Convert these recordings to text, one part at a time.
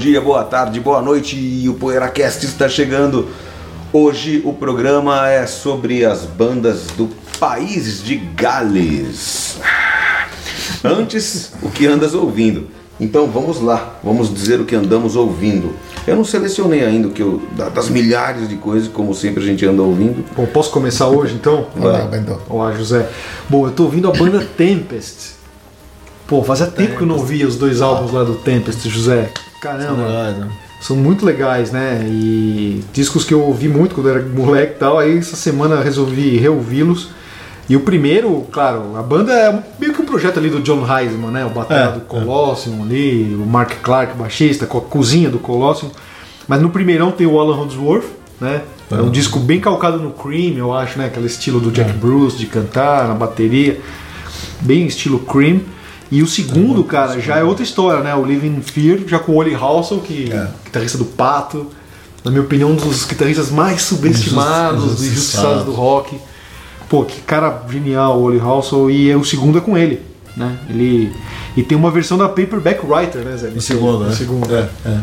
Dia, boa tarde, boa noite. E o PoeiraCast está chegando. Hoje o programa é sobre as bandas do país de Gales. Antes, o que andas ouvindo? Então vamos lá, vamos dizer o que andamos ouvindo. Eu não selecionei ainda o que eu, das milhares de coisas, como sempre a gente anda ouvindo. Bom, posso começar hoje então? Então. Olá, José. Bom, eu tô ouvindo a banda Tempest. Pô, fazia tempo que eu não ouvia os dois álbuns lá do Tempest, José. Caramba. Legais, né? São muito legais, né? E discos que eu ouvi muito quando era moleque e tal. Aí essa semana resolvi reouvi-los. E o primeiro, claro, a banda é meio que um projeto ali do John Heisman, né? O batera É, do Colossium ali, o Mark Clark, baixista, com a cozinha do Colossium. Mas no primeirão tem o Alan Holdsworth, né? É um disco bem calcado no Cream, eu acho, né? Aquele estilo do Jack Bruce de cantar na bateria. Bem estilo Cream. E o segundo, cara, já é outra história, né? O Living in Fear, já com o Oli Halsall, que É. guitarrista do Pato. Na minha opinião, um dos guitarristas mais subestimados Injusti- e injustiçados injustiçados. do rock. Pô, que cara genial o Oli Halsall. E o segundo é com ele, né? Ele... E tem uma versão da Paperback Writer, né, Zé? No segundo, né? No segundo. É, é.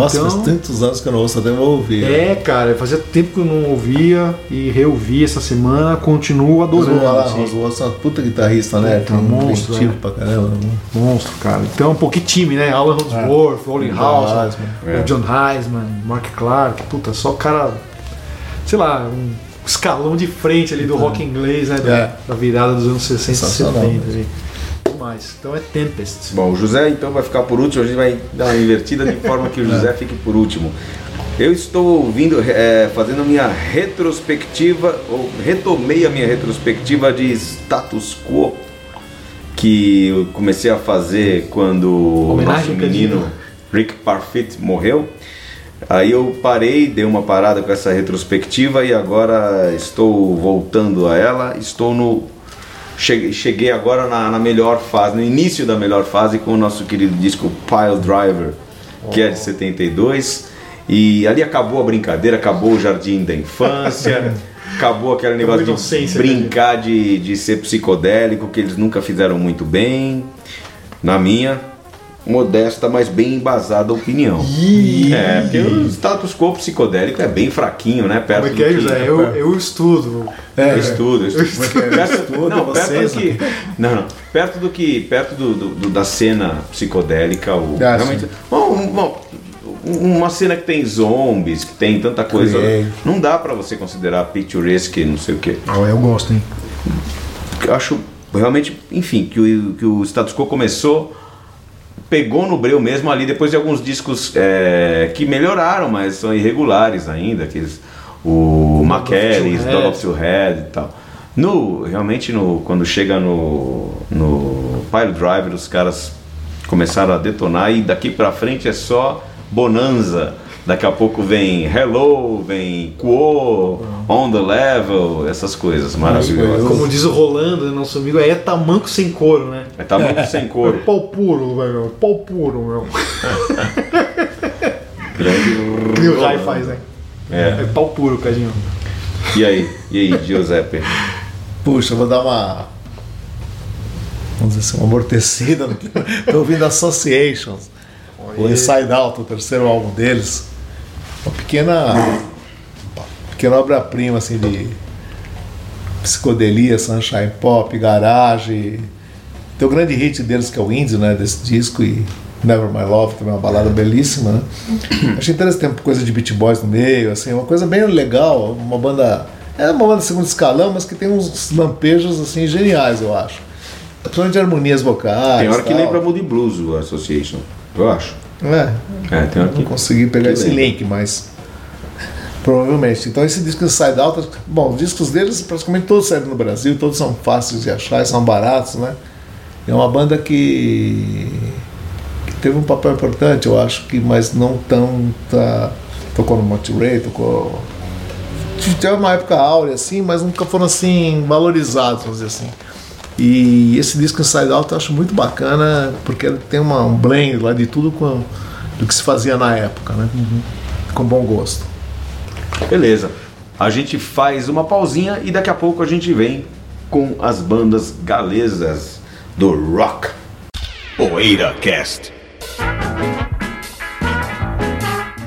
Nossa, Então- faz tantos anos que eu não ouço, até vou ouvir. É, cara, fazia tempo que eu não ouvia e reouvi essa semana, continuo adorando. o Alan assim. É uma puta guitarrista, né? Puta, monstro, inventivo né? pra caramba. né? Monstro, cara. Então, um pouquinho time, né? Alan Holdsworth, Oli John Halsall, Heisman. o John Heisman, Mark Clark, puta, só cara, sei lá, um escalão de frente ali do rock inglês, né? Da, É. da virada dos anos 60 e Sensacional. 70. Demais. Então é Tempest. Bom, o José então vai ficar por último, a gente vai dar uma invertida de forma que o José fique por último. Eu estou ouvindo, é, fazendo minha retrospectiva, ou retomei a minha retrospectiva de status quo que eu comecei a fazer quando o nosso menino. Rick Parfit morreu. Aí eu parei, dei uma parada com essa retrospectiva e agora estou voltando a ela. Estou no Cheguei, agora na, na melhor fase, no início da melhor fase com o nosso querido disco Pile Driver, que é de 72. E ali acabou a brincadeira, acabou o jardim da infância, acabou aquele negócio de brincar de, de ser psicodélico, que eles nunca fizeram muito bem. Na minha modesta, mas bem embasada opinião. É, porque o status quo psicodélico é bem fraquinho, né? Perto Como é que é, José? Eu, eu estudo. É, eu estudo, eu estudo. Perto, Estudo, não, perto do que, não, não, perto do que, perto do, do- do- da cena psicodélica, o, Ah, realmente, bom, um- bom, uma cena que tem zombies, que tem tanta coisa, Creio. não dá pra você considerar picturesque, não sei o que. Ah, eu gosto, hein? Acho realmente, enfim, que o, que o status quo começou, pegou no breu mesmo ali depois de alguns discos é, que melhoraram, mas são irregulares ainda, aqueles o Two Dog of Two Head e tal. No, realmente, no, quando chega no, no Pile Driver, os caras começaram a detonar e daqui pra frente é só bonanza. Daqui a pouco vem Hello, vem Quo, On the Level, essas coisas maravilhosas. Como diz o Rolando, né, nosso amigo, aí é tamanco sem couro, né? Tá muito sem É cor. pau puro, velho. Pau puro, meu. Grande. Que o Rai faz, né? É. É pau puro, Cadinho. E aí? E aí, Giuseppe? Puxa, eu vou dar uma. Vamos dizer assim, uma amortecida. Tô ouvindo Associations. O Inside Out, o terceiro álbum deles. Uma pequena. uma pequena obra-prima assim de psicodelia, sunshine pop, garage. Tem o grande hit deles que é o Índio, né? Desse disco e Never My Love, também é uma balada belíssima, né? Achei interessante, tem coisa de Beat Boys no meio, assim, uma coisa bem legal, uma banda. É uma banda de segundo escalão, mas que tem uns lampejos assim geniais, eu acho. Principalmente de harmonias vocais. Tem hora que tal. lembra Moody Blues, o Association. Eu acho. É, É, tem que. não consegui pegar que esse lembra. link, mas. Provavelmente. Então esse disco Inside Out, bom, os discos deles praticamente todos saíram no Brasil, todos são fáceis de achar, são baratos, né? É uma banda que, que teve um papel importante, eu acho que, mas não tão. Tá, tocou no Monterey, tocou. Teve uma época áurea, assim, mas nunca foram assim valorizados, vamos dizer assim. E esse disco Inside Out eu acho muito bacana, porque ele tem uma, um blend lá de tudo com, do que se fazia na época, né? Com bom gosto. Beleza. A gente faz uma pausinha e daqui a pouco a gente vem com as bandas galesas do rock. Poeira Cast.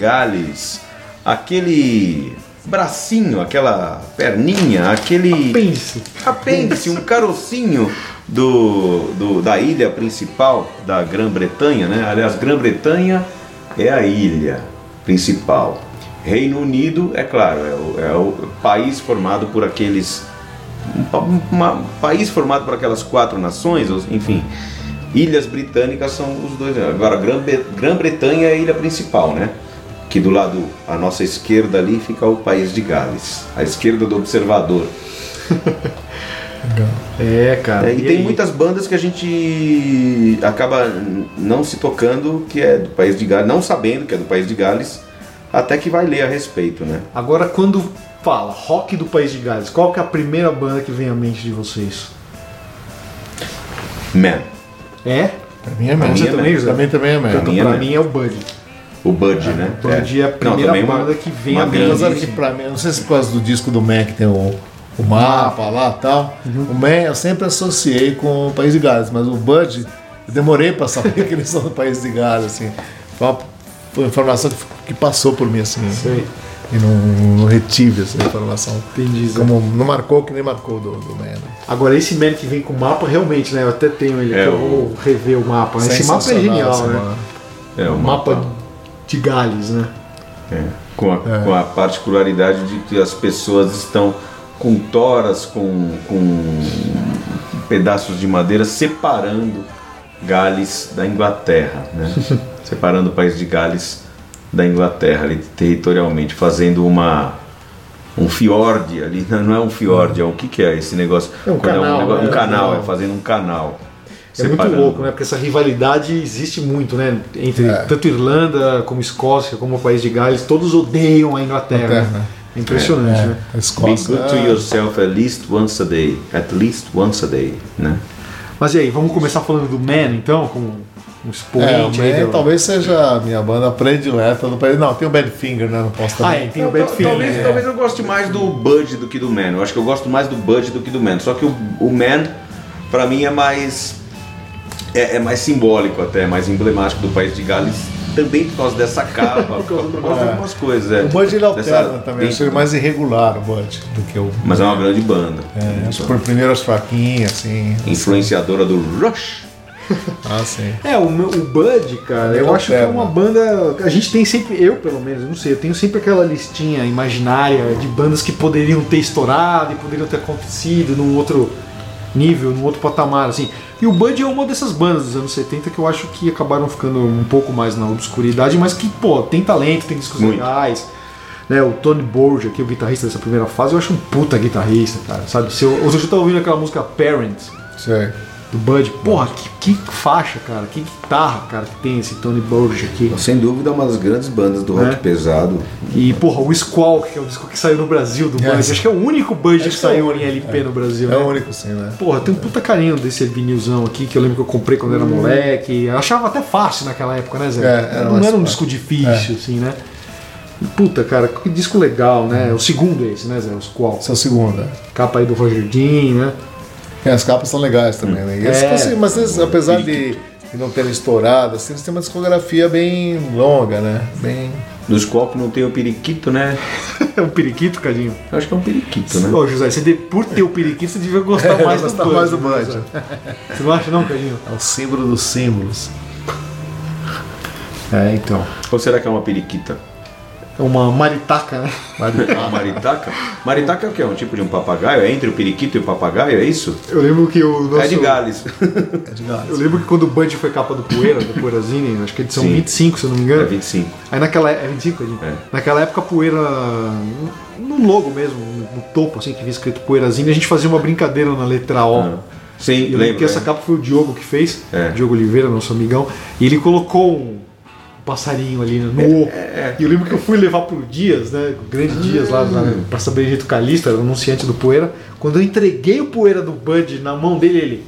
Gales. Aquele bracinho, aquela perninha, aquele Pense. apêndice, um carocinho do, do- da ilha principal da Grã-Bretanha, né? Aliás, Grã-Bretanha é a ilha principal. Reino Unido, é claro, é o, é o país formado por aqueles. Um, uma- país formado por aquelas quatro nações, enfim. Ilhas britânicas são os dois. Agora, Grã-Bre- Grã-Bretanha é a ilha principal, né? Que do lado, à nossa esquerda ali, fica o país de Gales. À esquerda do observador. É, cara. É, e, tem muitas bandas que a gente acaba não se tocando que é do país de Gales, não sabendo que é do país de Gales, até que vai ler a respeito, né? Agora, quando fala rock do País de Gales, qual que é a primeira banda que vem à mente de vocês? Man, É? Pra mim é Pra mesmo. você também, Zé? Também, também é. Então, mim é pra mesmo. mim é o Bud. O Bud, né? Bud é a Não, primeira uma- banda que vem uma mente. grande- Mas olha que pra mim, não sei se por causa do disco do que tem o, o mapa lá e tal. O Man eu sempre associei com o País de Gales, mas o Bud, eu demorei pra saber que eles são do País de Gales, assim. Foi uma, foi uma informação que, que passou por mim, assim. Sei. E não, não retive essa informação. Entendi. Como não marcou que nem marcou do, do Man. né? Agora, esse man que vem com o mapa, realmente, né? Eu até tenho ele, É, que eu o- vou rever o mapa. né? Esse mapa é genial, né? mapa. É, O o mapa mapa, de Gales, né? é, com, a, com a particularidade de que as pessoas estão com toras, com, com pedaços de madeira separando Gales da Inglaterra, né? separando o país de Gales da Inglaterra ali territorialmente, fazendo uma um fiord ali, não é um fiord, é o que que é esse negócio? É um Quando canal, negócio- né? um canal, é Canal. fazendo um canal. É muito louco, né? Porque essa rivalidade existe muito, né? Entre É. tanto Irlanda como Escócia, como o país de Gales, todos odeiam a Inglaterra. Inglaterra. né? É impressionante, né? A Be Escócia. good to é- yourself at least once a day. At least once a day, né? Mas e aí, vamos começar falando do Man, então? Como um É, o expoente aí Man talvez seja a minha banda predileta do país. Não, tem o Badfinger, né? Não posso Ah, também. é, tem o Tal- Badfinger. talvez, é. talvez eu goste mais do Bud do que do Man. Eu acho que eu gosto mais do Bud do que do Man. Só que o, o Man, pra mim, é mais. É, é mais simbólico até, mais emblemático do país de Gales. Também por causa dessa capa, por causa por causa de algumas coisas. É. O Bud ele Dessa- alterna também, eu acho ele mais irregular o Bud do que o. Mas é uma grande banda. É, as fraquinhas, assim. Influenciadora do Rush. Ah, sim. É, o, meu- o Bud, cara, eu Ele acho que é uma banda. A gente tem sempre, eu pelo menos, eu não sei, eu tenho sempre aquela listinha imaginária de bandas que poderiam ter estourado e poderiam ter acontecido num outro nível, num outro patamar, assim. E o Bud é uma dessas bandas dos anos 70 que eu acho que acabaram ficando um pouco mais na obscuridade, mas que, pô, tem talento, tem discos Muito. legais. Né, o Tony Borgia, que é o guitarrista dessa primeira fase, eu acho um puta guitarrista, cara, sabe? Se eu, dia eu tava ouvindo aquela música Parents, Sei. Do Bud. Porra, que, que faixa, cara. Que guitarra, cara, que tem esse Tony Burge aqui. Sem dúvida, uma das grandes bandas do rock É. pesado. E, porra, o Squawk, que é o disco que saiu no Brasil do Bud. É. Acho que é o único Bud que é o saiu em LP no Brasil. É né? o único sim, né? Porra, tem um puta carinho desse vinilzão aqui que eu lembro que eu comprei quando Hum. era moleque. Eu achava até fácil naquela época, né, Zé? É, era não era um fácil. disco difícil, assim, né? Puta, cara, que disco legal, né? O segundo é esse, né, Zé? Os qual? Essa é a segunda. Capa aí do Roger Dean, né? É, as capas são legais também, né? E eles É. conseguem- mas eles, apesar de, de não terem estourado, assim, eles têm uma discografia bem longa, né? Bem. Nos qual que não tem o periquito, né? É um periquito, Cadinho. Eu acho que é um periquito, né? Ô, José, você de- por ter o periquito, você devia gostar mais do gostar Bud. mais do né, Bud. Você não acha não, Cadinho? É o símbolo dos símbolos. É, então. Ou será que é uma periquita? É uma maritaca, né? Uma maritaca? Maritaca é o quê? É um tipo de um papagaio? É entre o periquito e o papagaio? É isso? Eu lembro que o nosso... É de Gales. É de gás. Eu lembro que quando o Bud foi capa do Poeira, do Poeirazine, acho que é edição Sim. 25, se eu não me É engano. 25. Aí naquela é 25, Cadinho? É. Naquela época a Poeira, no logo mesmo, no topo, assim, que vinha escrito Poeirazine, a gente fazia uma brincadeira na letra O. Ah. Sim, eu lembro que essa é. capa foi o Diogo que fez, É. Diogo Oliveira, nosso amigão, e ele colocou um passarinho ali no O. é. E eu lembro que eu fui levar pro Dias, né? O grande Dias lá na Praça Benedito o anunciante do Poeira. Quando eu entreguei o Poeira do Bud na mão dele, ele.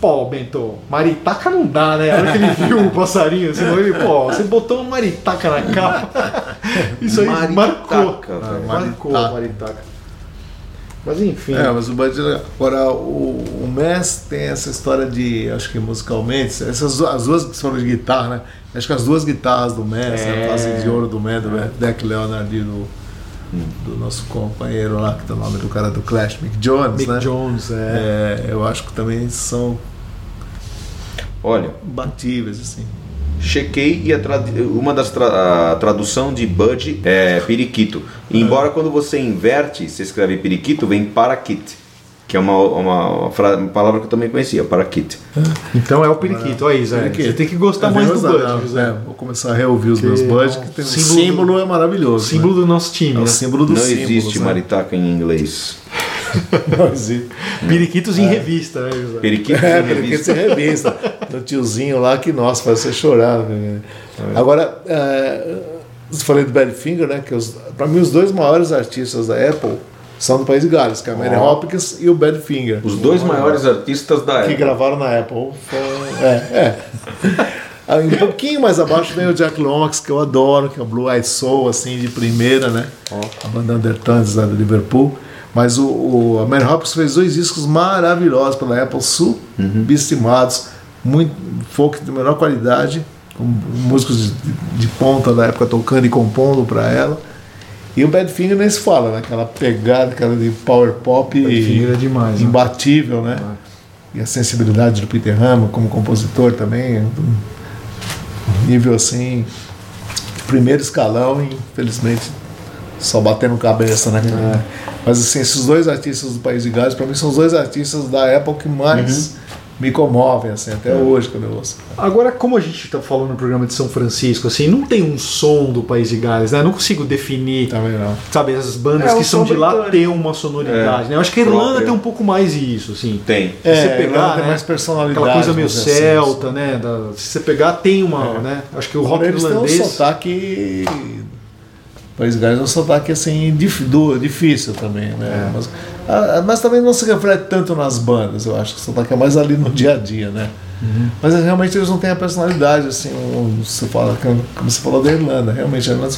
Pô, Bento, maritaca não dá, né? A hora que ele viu o passarinho, assim, ele, pô, você botou uma maritaca na capa. Isso aí Maritaca, marcou. velho. marcou a Maritaca. Mas enfim. É, mas o Bud. Agora, o, o Mess tem essa história de, acho que musicalmente, essas as duas que foram de guitarra, né? Acho que as duas guitarras do Mess, É. a fase de ouro do Mess, do Deck Leonard e do, do nosso companheiro lá, que tá o nome do cara do Clash, Mick Jones, Mick né? Jones, é. É, eu acho que também são Olha, batíveis, assim. Chequei e a trad- uma das tra- a tradução de Bud é periquito. Embora quando você inverte, você escreve periquito, vem paraquit, que é uma, uma, uma fra- uma palavra que eu também conhecia, paraquit. Então é o periquito, olha aí, Zé. Periquito. Você tem que gostar Eu mais do Bud, José. é, vou começar a reouvir os Que meus é Bud, que tem o símbolo símbolo, é maravilhoso. O símbolo do nosso né? time, É o né? símbolo do Não símbolo. existe maritaca em inglês. Não existe. Periquitos em revista, né, José? Periquito É, em revista. você revista. Do tiozinho lá que, nossa, faz você chorar. né? Agora, é, falei do Badfinger, né? Que pra mim os dois maiores artistas da Apple são do País de Gales, que é a Mary Hopkins e o Badfinger. Os dois maiores artistas da que época. gravaram na Apple. Foi, é, é. Aí, Um pouquinho mais abaixo vem o Jack Lomax, que eu adoro, que é o Blue Eyed Soul, assim, de primeira, né? A banda Undertones lá do Liverpool. Mas o, o, a Mary Hopkins fez dois discos maravilhosos pela Apple, subestimados, muito folk de menor qualidade, com músicos de, de ponta da época tocando e compondo para ela. E o Badfinger nem se fala, né? Aquela pegada, aquela de power pop Badfinger é demais, né? imbatível, né? E a sensibilidade do Peter Hammer como compositor também, é um nível assim, de primeiro escalão e infelizmente só batendo cabeça, né? cara? Mas assim, esses dois artistas do País de Gales, para mim, são os dois artistas da Apple que mais me comovem, assim, até hoje, quando eu ouço. Agora, como a gente tá falando no programa de São Francisco, assim, não tem um som do País de Gales, né? Eu não consigo definir, Também não. sabe, essas bandas É, que são de lá têm uma sonoridade, É, né? Eu acho que a Irlanda tem um pouco mais isso, assim. Tem. Se você É, pegar, Irlanda tem né, mais personalidade, Aquela coisa meio assim. celta, né? da- se você pegar, tem uma, É. né? Acho que o rock Eles têm um irlandês... sotaque. País de Gales é um sotaque assim, difícil também, né? Mas, ah, mas também não se reflete tanto nas bandas, eu acho que o sotaque é mais ali no dia a dia, né? Mas realmente eles não têm a personalidade, assim, um- você fala, como você falou da Irlanda, realmente, a Irlanda,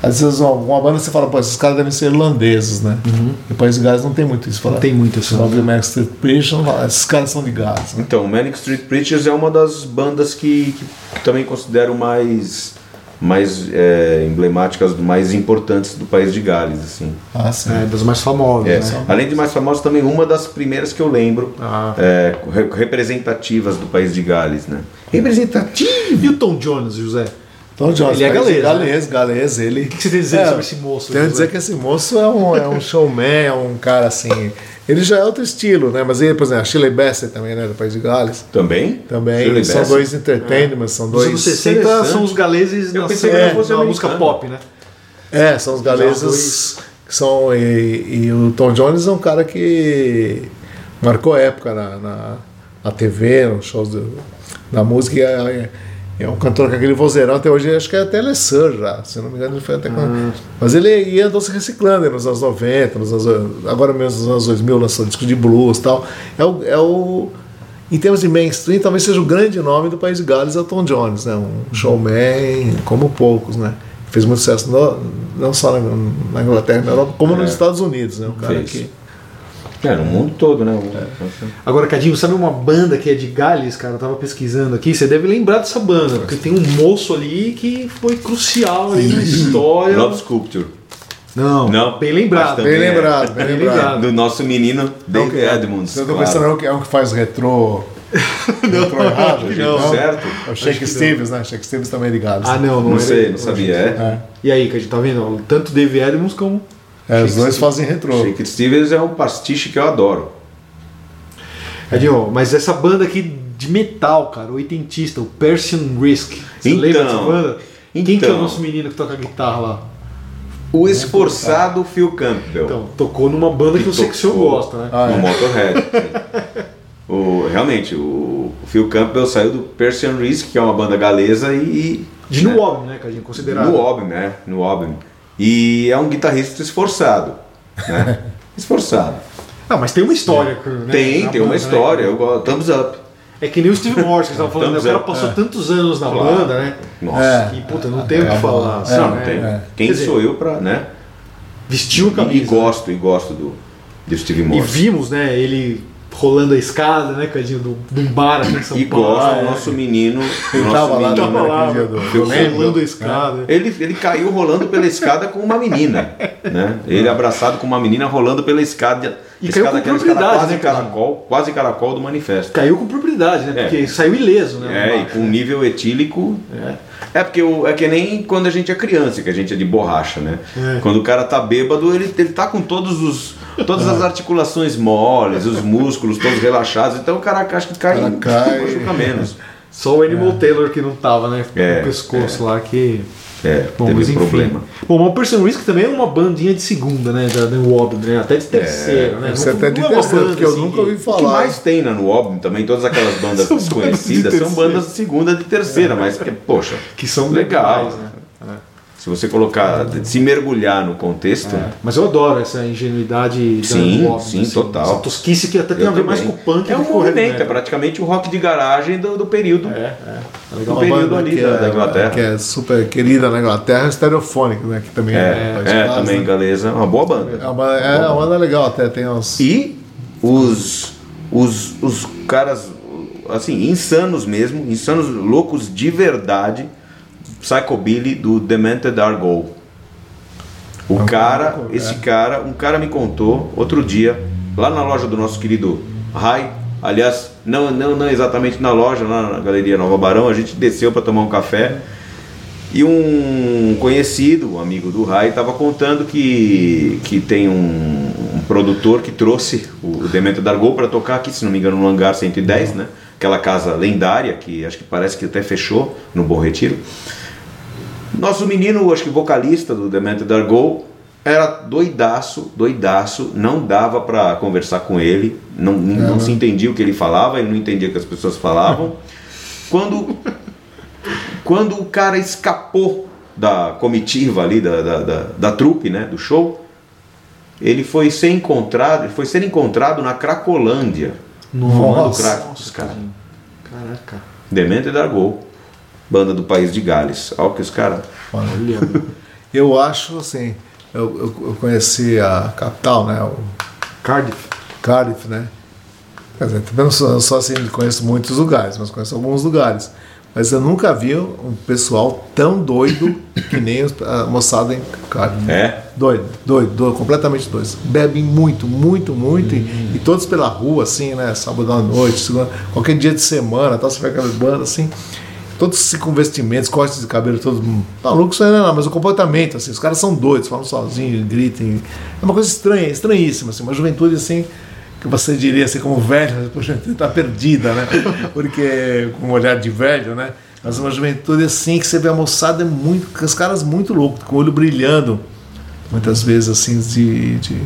às vezes uma, uma banda você fala, pô, esses caras devem ser irlandeses, né? E o País de Gales não tem muito isso. Fala, Não tem muito isso, ver Max Street Preachers, fala, esses caras são de Gales. Né? Então, Manic Street Preachers é uma das bandas que, que também considero mais, mais é, emblemáticas, mais importantes do país de Gales, assim. Ah, sim. É, das mais famosas, É, né? Além de mais famosas, também uma das primeiras que eu lembro Ah. é, re- representativas do país de Gales, né? Representativo! E o Tom Jones, José? Então, John, Ele é de galês, né? galês, galês, ele. O que você tem a dizer É, sobre esse moço? Tenho a dizer que esse moço é um, é um showman, é um cara assim. Ele já é outro estilo, né? Mas ele, por exemplo, a Shirley Bassey também, né? Do País de Gales. Também? Também. Shirley são dois entertainments, são Nos dois. anos 60 Interessante. são os galeses Eu na pensei que fosse na música pop, né? É, são os os galeses que são. E, e o Tom Jones é um cara que marcou época na, na, na TV, nos shows do- da música. E é, é um cantor com aquele vozeirão até hoje, acho que é até Lesser já, se não me engano, ele foi até com- Mas ele ia andou se reciclando nos anos 90, nos anos, agora mesmo nos anos 2000, lançou disco de blues e tal. É o, é o. Em termos de mainstream, talvez seja o grande nome do país de Gales, é o Tom Jones, né? Um showman como poucos, né? Fez muito sucesso no- não só na, na Inglaterra, na Europa, como nos Estados Unidos, né? Um cara Fez. que. É, no mundo todo, né? Agora, Cadinho, sabe uma banda que é de Gales, cara? Eu tava pesquisando aqui, você deve lembrar dessa banda, porque tem um moço ali que foi crucial ali na história. Love Sculpture. Não, Não, bem lembrado. Bem é. lembrado, bem Bem lembrado. Do nosso menino David Edmonds. Eu tô claro. pensando é que- é um que faz retrô. retrô errado. que então. não. Certo? É o Shake Stevens, né? Shake Stevens também é de Gales. Ah, não, não, Não sei, não sabia. É? É. E aí, Cadinho, tá vendo? Tanto Dave Edmonds como. É, os dois fazem retrô. Shake Stevens é um pastiche que eu adoro. Cadinho, mas essa banda aqui de metal, cara, oitentista, o Persian Risk. Você Então, lembra dessa banda? Quem que é então. o nosso menino que toca guitarra lá? O esforçado Phil Campbell. Então, tocou numa banda que, eu sei que o senhor gosta, né? Ah, no é. Motorhead. sim. o, realmente, o Phil Campbell saiu do Persian Risk, que é uma banda galesa, e. De né? New Album, né, Cadinho? Considerado. No Album, né? No Album. E é um guitarrista esforçado. Né? esforçado. Ah, mas tem uma história. Né, tem, na tem uma banda, né? história. Eu gosto. Thumbs up. É que nem o Steve Morse que você tava falando, né? o cara passou é. tantos anos na Claro. banda, né? Nossa. É. Que puta, não tem o É, que falar. é, sabe, Não, né? tem. é. Quem dizer, sou eu pra, né? Vestiu E, camisa. e gosto, e gosto do, do Steve E Morse. vimos, né, ele rolando a escada, né, Cadinho, do, um bar aqui em São E Paulo. gosto é. do nosso menino. Ele nosso tava lá, menino tava lá, do- do- do- Eu rolando a escada. Ele, ele caiu rolando pela escada com uma menina, né? Ele abraçado com uma menina rolando pela escada. E escada, caiu com propriedade, quase né, cara? caracol, quase caracol do manifesto. Caiu com propriedade, né? É. Porque saiu ileso, né? É, e com né? nível etílico. É, porque o- é que nem quando a gente é criança, que a gente é de borracha, né? É. Quando o cara tá bêbado, ele, ele tá com todos os, todas É. as articulações moles, os músculos todos relaxados, então o cara acho que cai, cai. machuca menos. Só o Animal Taylor que não tava, né? Com É, o pescoço lá que. É, Bom, teve mas enfim. problema. Bom, o Person Risk também é uma bandinha de segunda, né? Da New Orleans, né? Até de terceira, né? Deve ser Não- até de é terceira, porque eu assim, nunca ouvi O que falar. mais tem na no álbum também, todas aquelas bandas São bandas de desconhecidas são bandas de segunda e de terceira, mas que, poxa, que são legal. legais, né? Se você colocar, se mergulhar no contexto, Mas eu adoro essa ingenuidade Sim, da sim, assim, total. Essa tosquice que até tem eu a ver mais também. com o punk é um movimento, é praticamente o rock de garagem do, do período. É, é. É Do legal. Período ali que da, é, da Inglaterra. que é super querida na Inglaterra, é o Stereophonic, né? Que também É, é, é, também né? galesa, uma boa banda. É uma, é uma banda legal até, tem uns. E os, os, os caras, assim, insanos mesmo, insanos, loucos de verdade, Psychobilly do Demented Argo. O É cara, cara, esse é. cara, um cara me contou outro dia, lá na loja do nosso querido Rai, aliás, não, não, não exatamente na loja, lá na Galeria Nova Barão, a gente desceu para tomar um café. E um conhecido, um amigo do Rai, estava contando que, que tem um, um produtor que trouxe o, o Demento para tocar aqui, se não me engano, no Hangar 110, né? Aquela casa lendária que acho que parece que até fechou no Bom Retiro. Nosso menino, acho que vocalista do Demento Dargol, era doidaço, doidaço, não dava para conversar com ele, não, não se entendia o que ele falava, ele não entendia o que as pessoas falavam. Quando quando o cara escapou da comitiva ali, da, da, da, da trupe, né, do show, ele foi ser encontrado, ele foi ser encontrado na Cracolândia, fumando Nossa. crack dos caras. Caraca. Demente Dargol, banda do país de Gales. Olha o que os caras... Olha, Eu acho assim, eu, eu, eu conheci a capital, né? O Cardiff. Cardiff, né? Quer dizer, também não sou, só assim, conheço muitos lugares, mas conheço alguns lugares. Mas eu nunca vi um pessoal tão doido que nem a moçada em Cardiff. É? Doido, doido, doido, completamente doido. Bebem muito, muito, muito, e, e todos pela rua, assim, né? Sábado à noite, segunda, qualquer dia de semana, tal, você vê aquelas bandas assim, todos com vestimentos, cortes de cabelo, todos malucos, não, é não, mas o comportamento, assim, os caras são doidos, falam sozinhos, gritam. É uma coisa estranha, estranhíssima, assim, uma juventude assim. Que você diria assim, como velho, poxa, tá perdida, né? Porque com um olhar de velho, né? Mas uma juventude assim que você vê a moçada é muito, com os caras muito loucos, com o olho brilhando, muitas vezes assim de, de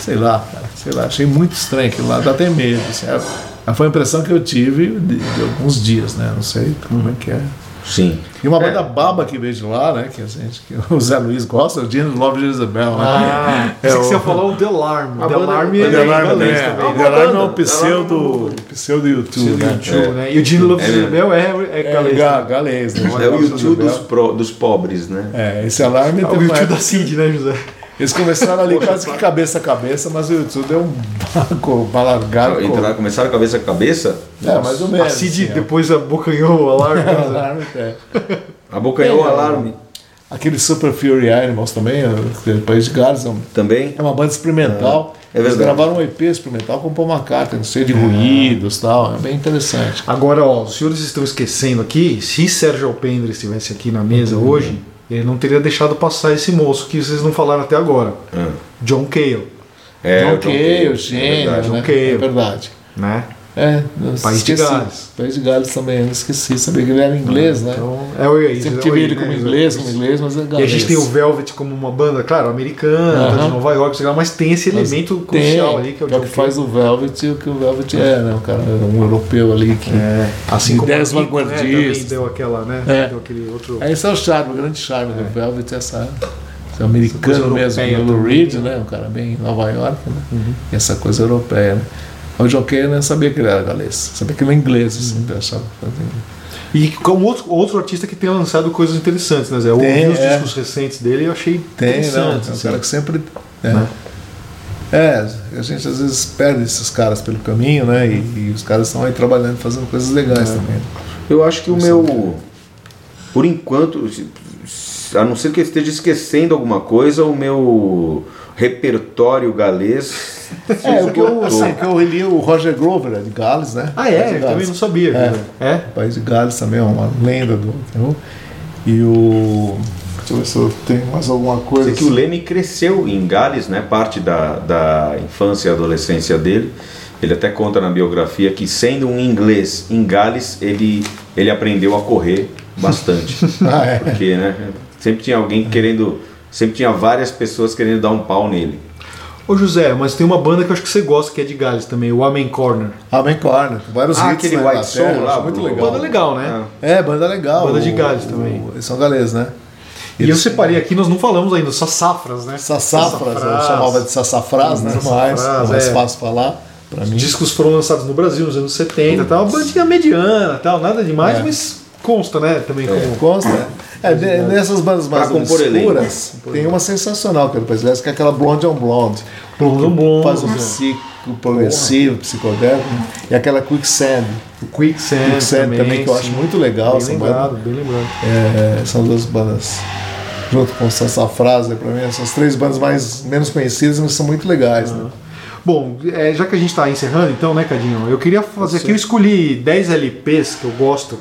sei lá, cara, sei lá, achei muito estranho aquilo lá, dá até medo, assim, é Mas Foi a impressão que eu tive de, de alguns dias, né? Não sei como é que é. Sim. E uma É. banda baba que veio de lá, né? Que a gente, que o Zé Luiz gosta, o Dino Love de Isabel, né? Ah, É pensei que o- você falar o The Alarm. A The Alarm o é Alarm galês é, também. o The Alarme é um pseudo, pseudo YouTube, Do né? YouTube, né? E o Gene Love É mesmo. Isabel é, é É, galês. ga- né? galês, né? É o de YouTube dos, pro- dos pobres, né? É, esse alarme É tem o YouTube época- da Cid, né, José? Eles começaram ali quase que cabeça a cabeça, mas o YouTube deu um baco, uma largada. Entraram, começaram cabeça a cabeça, É, mais ou menos. A Cid assim, ó. depois abocanhou o Alarm. né, José? Alarme, é. abocanhou o É. alarme Aquele Super Fury Animals também, o País de Gales, é também. é uma banda experimental. É Eles verdade. gravaram um EP experimental com Paul McCartney, cheio de ruídos e tal. É bem interessante. Agora, ó, os senhores estão esquecendo aqui, se Sérgio Alpendre estivesse aqui na mesa Uhum. hoje, ele não teria deixado passar esse moço que vocês não falaram até agora. Ah. John Cale, É, John o Cale, é gênio, verdade. né? John Cale. É verdade. né? É, País de esqueci. Gales. País de Gales também, eu esqueci. Sabia que ele era inglês, né? Então, é o Sempre é tive ele como José? inglês, como inglês, mas é E a galês. gente tem o Velvet como uma banda, claro, americana, tá de Aham. Nova York, sei lá, mas tem esse Mas elemento tem, crucial ali que é o que é o John que faz o Velvet e o que o Velvet é, né? O cara, um europeu ali que. É, assim como Ideias né, vanguardistas. deu aquela, né? É. Deu aquele outro. É, esse é o charme, o grande charme do Velvet, essa, americano mesmo, o Lou Reed, né? né? Um cara bem Nova York, né? E essa coisa europeia, né? O eu nem sabia que ele era galês, sabia que ele era inglês, assim, eu achava. E como outro, outro artista que tem lançado coisas interessantes, né, Zé? Eu Tem, ouvi os é. discos recentes dele e eu achei Tem, não, interessante. é um assim. cara que sempre. É. Né? É, a gente às vezes perde esses caras pelo caminho, né? E, e os caras estão aí trabalhando, fazendo coisas legais É. também. Eu acho que o meu. Por enquanto, a não ser que eu esteja esquecendo alguma coisa, o meu repertório galês. É, o que eu, assim, que eu li o Roger Grover, é de Gales, né? Ah, é? de Eu também não sabia. É. É? O País de Gales também é uma lenda do roll. E o. Deixa eu ver se eu tenho mais alguma coisa. Sei que o Leme cresceu em Gales, né? Parte da, da infância e adolescência dele. Ele até conta na biografia que, sendo um inglês em Gales, ele, ele aprendeu a correr bastante. Ah, é. Porque, né? Sempre tinha alguém querendo. Sempre tinha várias pessoas querendo dar um pau nele. Ô José, mas tem uma banda que eu acho que você gosta, que é de Gales também, o Amen Corner. Amen Corner, vários Ah, hits aquele na White Soul lá, acho muito o- legal. Banda legal, né? É, banda legal. Banda de O- Gales também. o- Eles são galeses, né? E eu Eles- separei aqui, nós não falamos ainda, só safras, né? Sassafras, eu chamava de sassafrás, né? Sassafrás, mais, mais é. fácil falar pra Os mim. discos foram lançados no Brasil nos anos 70, tal, uma bandinha mediana, tal, nada demais, É. mas consta, né? Também como. Consta. É, de- nessas bandas mais obscuras, tem uma sensacional que é do País de Gales, que é aquela Blonde on Blonde. Blonde on Blonde, Faz um psico progressivo, psicodélico. E aquela Quicksand. O Quicksand, Quicksand também, que eu acho sim. muito legal. Bem essa lembrado, banda. bem lembrado. É, são duas bandas, junto com Sassafrás, né, pra mim, essas três bandas mais menos conhecidas, mas são muito legais. Né? Bom, é, já que a gente está encerrando, então, né, Cadinho? Eu queria fazer aqui, eu escolhi 10 LPs que eu gosto,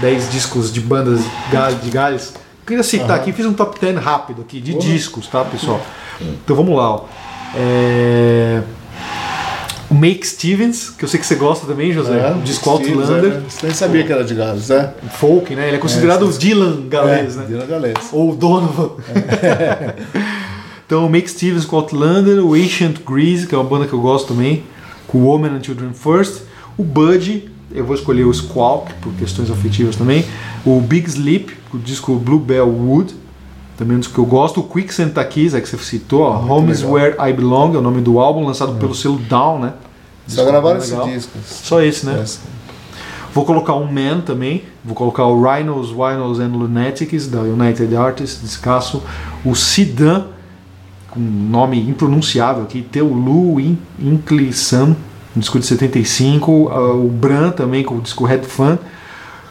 10 discos de bandas de Gal- de Gales. Queria citar aqui, fiz um top 10 rápido aqui, de discos, tá, pessoal? Então vamos lá, ó. É, O Make Stevens, que eu sei que você gosta também, José. É, o disco Outlander. é, Você nem sabia que era de Gales, é? Folk, né? Ele é considerado o Dylan galês, é, né? Dina Galês. Ou o Donovan. então, o Make Stevens com Outlander, o Ancient Grease, que é uma banda que eu gosto também, com o Woman and Children First, o Budgie, eu vou escolher o Squawk, por questões afetivas também, o Big Sleep, o disco Bluebell Wood, também um disco que eu gosto, o Quicksand Takis, é que você citou, ó, Home is. Where I Belong, é o nome do álbum, lançado pelo selo Down, né? Só Disco gravaram bem esse disco. Só esse, né? Esse. Vou colocar um Man também. Vou colocar o Rhinos, Winos and Lunatics, da United Artists, descasso. O Sidan, com um nome impronunciável aqui, Teulu In- Inclisan, um disco de 75. ah, o Bran também, com o disco Red Fan.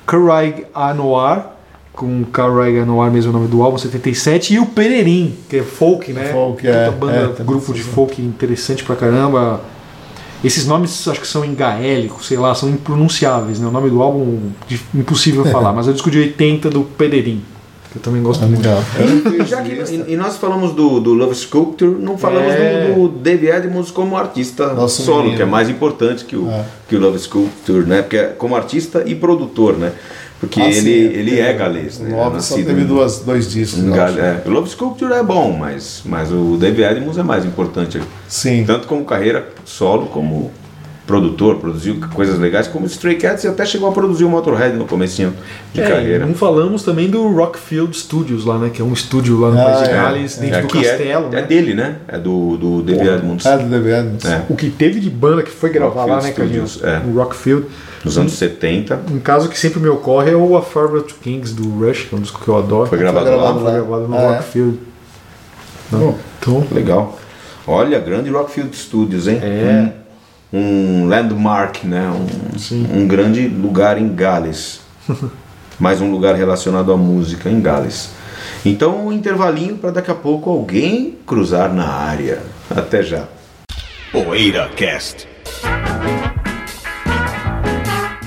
Caraig Anoir, com Caraig Anoir, mesmo o nome do álbum, 77. E o Pereirim, que é folk, né? Folk, Puta é, banda, é, grupo de folk interessante pra caramba. Esses nomes acho que são em gaélico, sei lá, são impronunciáveis, né? O nome do álbum impossível falar, mas é o disco de 80 do Pedeirim, que eu também gosto Ah, muito. legal. E, já que, e, e nós falamos do, do Love Sculpture, não falamos É. do, do Dave Edmunds como artista Nosso solo, menino. que é mais importante que o, É. que o Love Sculpture, né? Porque é como artista e produtor, né? Porque Ah, ele, sim, ele é é. galês, O né? Love só Nascido teve duas, dois discos. Gal- é, o Love Sculpture é bom, mas, mas o Dave Edmunds é mais importante. Sim. Tanto como carreira solo, como produtor, produziu coisas legais, como o Stray Cats e até chegou a produzir o Motorhead no comecinho de É, carreira. Não falamos também do Rockfield Studios lá, né? Que é um estúdio lá no Ah, País de é. Gales, dentro É, do é- castelo. é, né? dele, né? É do, do David Edmonds. Ah, do David Adams. É. O que teve de banda que foi gravar lá, né, Rockfield? Studios, é. No Rockfield. Nos anos 70. Um caso que sempre me ocorre é o A Farewell to Kings do Rush, que é um disco que eu adoro. Foi gravado Foi lá. gravado Foi gravado no Ah, é? Rockfield. Bom, Então, Legal. Olha, grande Rockfield Studios, hein? É. Um, um landmark, né? Um, um grande lugar em Gales. Mais um lugar relacionado à música em Gales. Então, um intervalinho para daqui a pouco alguém cruzar na área. Até já. Poeira Cast.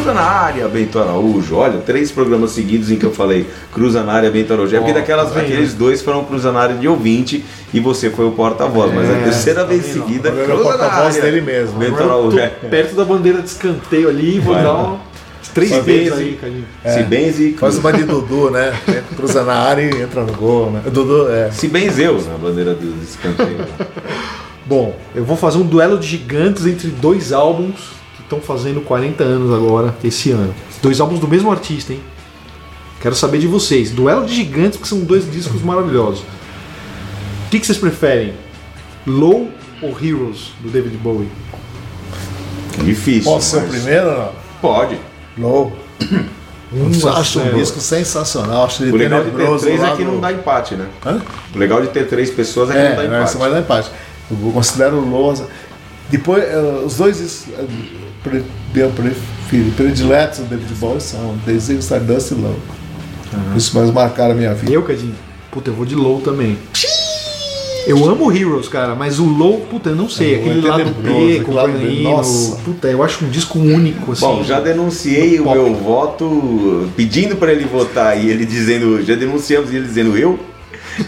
Cruza na área, Bento Araújo. Olha, três programas seguidos em que eu falei Cruza na área, Bento Araújo. É porque daquelas, tá aqueles dois foram Cruza na área de ouvinte e você foi o porta-voz. mas a É, terceira tá vez vendo? seguida, Agora é o Cruza na porta-voz área. dele mesmo. Bento Araújo. é. perto da bandeira de escanteio ali e vou Vai dar um, três vezes vez, aí, hein? Cadinho. Se benze, Faz uma de Dudu, né? Cruza na área e entra no gol, né? Dudu, é. se benzeu na bandeira do escanteio. Bom, eu vou fazer um duelo de gigantes entre dois álbuns estão fazendo 40 anos agora, esse ano. Dois álbuns do mesmo artista, hein? Quero saber de vocês. Duelo de gigantes, porque são dois discos maravilhosos. O que, que vocês preferem? Low ou Heroes, do David Bowie? Difícil. Posso ser o mas- primeiro ou não? Pode. Low. Um a acho um disco sensacional. Acho ele O legal de ter três é que não dá empate, né? Hã? O legal de ter três pessoas é que É, não dá não, empate. isso vai dar empate. Eu considero o Lousa. Depois, eh, os dois discos, eh, pre- meu preferido, prediletos do David Bowie são Desig, Stardust e Low. Isso mais marcaram a minha vida. Eu, Cadinho? Puta, eu vou de Low também. Eu amo Heroes, cara, mas o Low, puta, eu não sei. É, o aquele é lado B, aquele lado B, nossa. Puta, eu acho um disco único, assim. Bom, já denunciei o Pop. meu voto pedindo para ele votar e ele dizendo, já denunciamos e ele dizendo eu.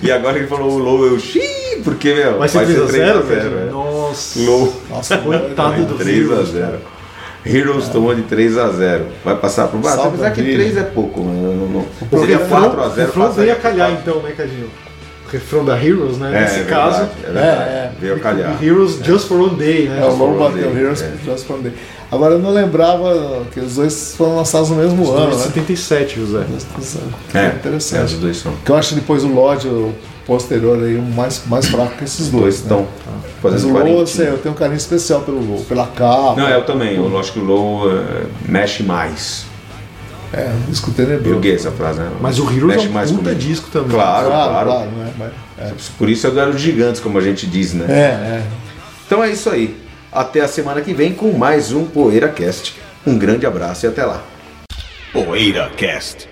E agora ele falou o Low, eu xiii, porque, meu, Vai ser 3x0, 3x0, velho? é. Nossa. Low. Nossa, Coitado do 3 a Heroes, 0 Heroes tomou de 3 a 0 Vai passar pro Brasil. Apesar que dele. 3 é pouco. Não, não, não. O Seria refrão, 4 a 0 o refrão veio a calhar então, né, Cadinho? O refrão da Heroes, né? É, Nesse é caso. verdade, é verdade. É, é. Veio a calhar. Heroes Just for One Day, né? É, o Low for bateu Heroes é. Just for One Day. Agora eu não lembrava que os dois foram lançados no mesmo ano, né? 77, José. É, interessante. é, os dois são. Que eu acho depois o Lodge, o posterior aí, o mais, mais fraco que esses Os dois. dois né? estão Mas fazendo o Low, 40. eu, sei, eu tenho um carinho especial pelo Low, pela capa. Não, eu também. Eu acho que o Low eh, mexe mais. É, um disco Eu tenebroso. joguei essa frase, né? Mas o Heroes mexe é um mais puta comigo. disco também. Claro, Claro, claro. claro, né? Mas, é. Por isso é o de gigantes, como a gente diz, né? É, é. Então é isso aí. Até a semana que vem com mais um PoeiraCast. Um grande abraço e até lá. PoeiraCast.